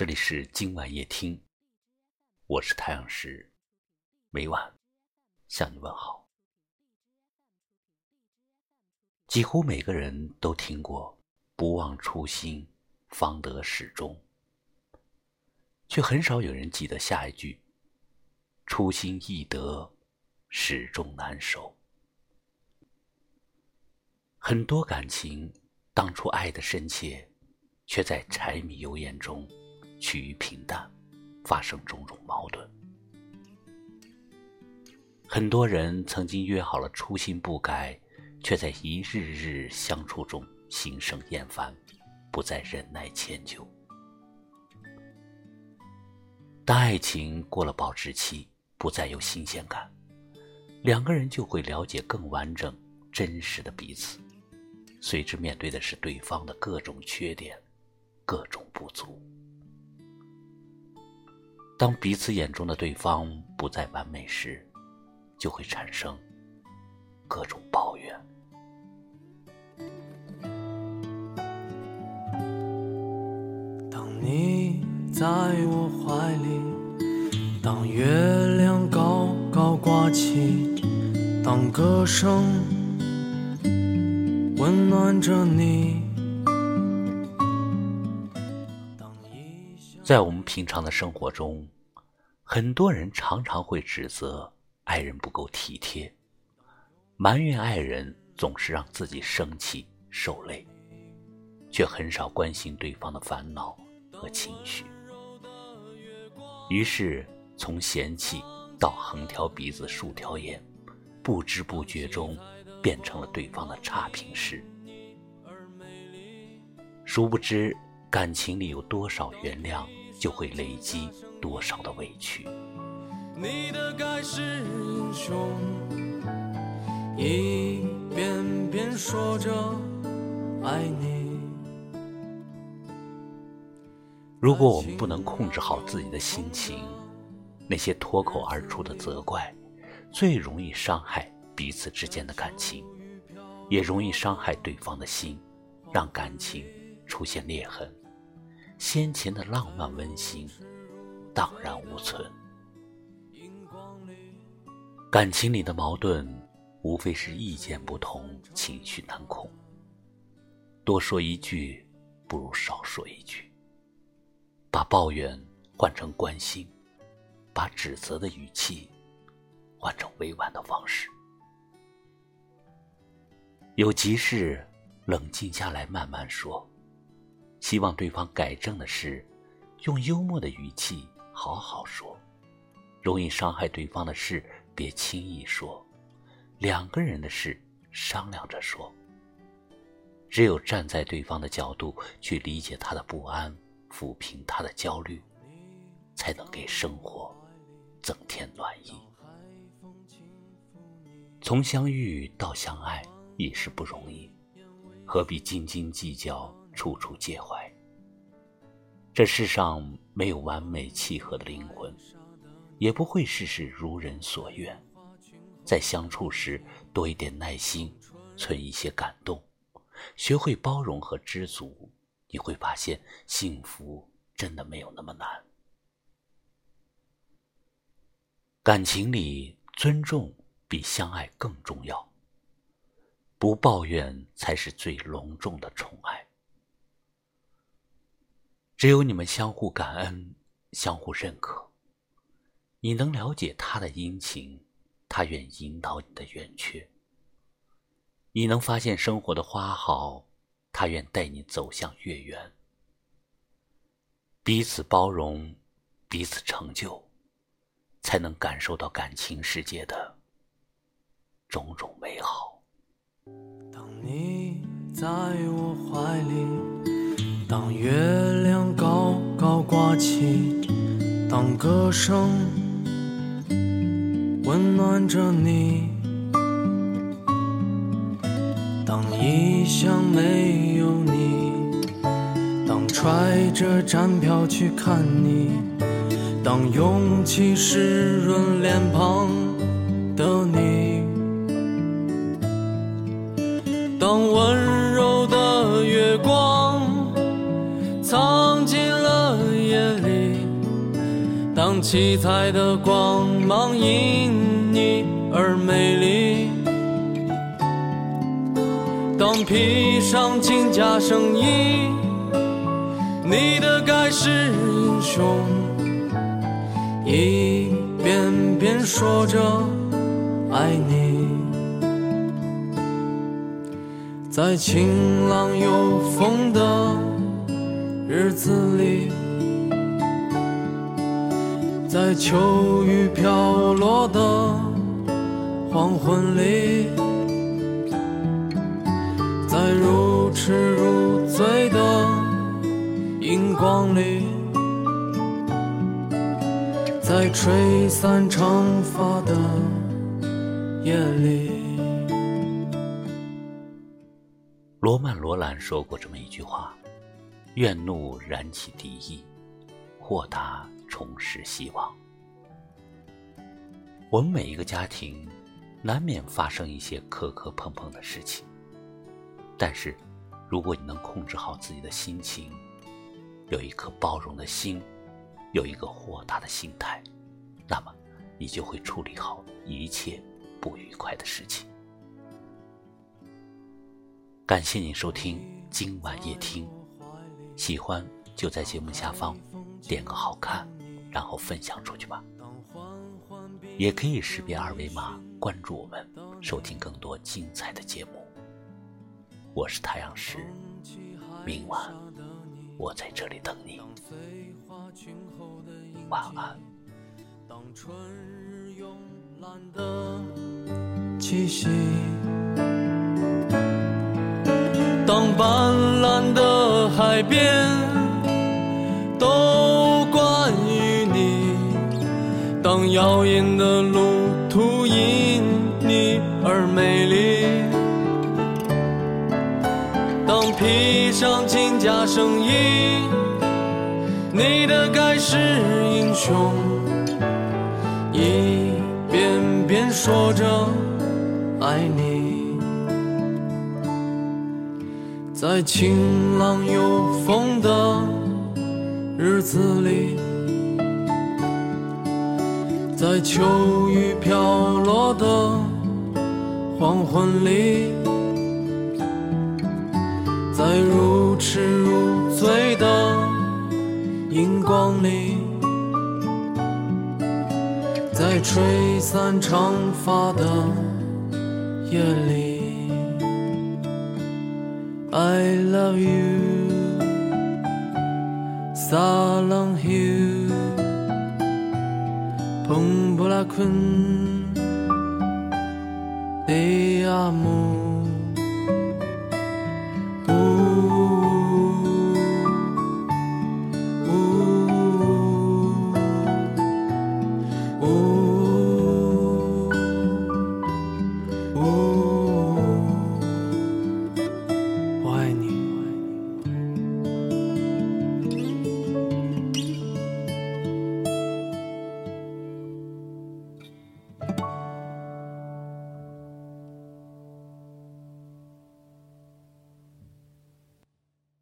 这里是今晚夜听，我是太阳石，每晚向你问好。几乎每个人都听过“不忘初心，方得始终”，却很少有人记得下一句：“初心易得，始终难守。”很多感情，当初爱的深切，却在柴米油盐中趋于平淡，发生种种矛盾。很多人曾经约好了初心不改，却在一日日相处中心生厌烦，不再忍耐迁就。当爱情过了保质期，不再有新鲜感，两个人就会了解更完整、真实的彼此。随之面对的是对方的各种缺点、各种不足。当彼此眼中的对方不再完美时，就会产生各种抱怨。当你在我怀里，当月亮高高挂起，当歌声。温暖着你。在我们平常的生活中，很多人常常会指责爱人不够体贴，埋怨爱人总是让自己生气受累，却很少关心对方的烦恼和情绪。于是，从嫌弃到横挑鼻子竖挑眼，不知不觉中。变成了对方的差评师，殊不知感情里有多少原谅，就会累积多少的委屈。你的盖世英雄，一遍遍说着爱你。如果我们不能控制好自己的心情，那些脱口而出的责怪，最容易伤害。彼此之间的感情，也容易伤害对方的心，让感情出现裂痕，先前的浪漫温馨荡然无存。感情里的矛盾，无非是意见不同，情绪难控。多说一句，不如少说一句。把抱怨换成关心，把指责的语气换成委婉的方式。有急事，冷静下来慢慢说。希望对方改正的事，用幽默的语气好好说。容易伤害对方的事，别轻易说。两个人的事，商量着说。只有站在对方的角度去理解他的不安，抚平他的焦虑，才能给生活增添暖意。从相遇到相爱。也是不容易，何必斤斤计较，处处介怀？这世上没有完美契合的灵魂，也不会事事如人所愿。在相处时，多一点耐心，存一些感动，学会包容和知足，你会发现幸福真的没有那么难。感情里，尊重比相爱更重要。不抱怨才是最隆重的宠爱。只有你们相互感恩、相互认可，你能了解他的阴晴，他愿引导你的圆缺；你能发现生活的花好，他愿带你走向月圆。彼此包容，彼此成就，才能感受到感情世界的种种美好。当你在我怀里，当月挂起，当歌声温暖着你，当异乡没有你，当揣着站票去看你，当勇气湿润脸庞的你。当温七彩的光芒因你而美丽，当披上金甲圣衣，你的盖世英雄，一遍遍说着爱你。在晴朗有风的日子里，在秋雨飘落的黄昏里，在如痴如醉的荧光里，在吹散长发的夜里。罗曼·罗兰说过这么一句话：“怨怒燃起敌意，豁达重拾希望。”我们每一个家庭，难免发生一些磕磕碰碰的事情。但是，如果你能控制好自己的心情，有一颗包容的心，有一个豁达的心态，那么，你就会处理好一切不愉快的事情。感谢您收听今晚夜听，喜欢就在节目下方点个好看，然后分享出去吧。也可以识别二维码关注我们，收听更多精彩的节目。我是太阳石，明晚我在这里等你，晚安。当春日慵懒的气息，当斑斓的海边的路途因你而美丽，当披上金甲圣衣，你的盖世英雄，一遍遍说着爱你。在晴朗有风的日子里，在秋雨飘落的黄昏里，在如痴如醉的荧光里，在吹散长发的夜里。I love you, Salang Hill, 嗡布拉坤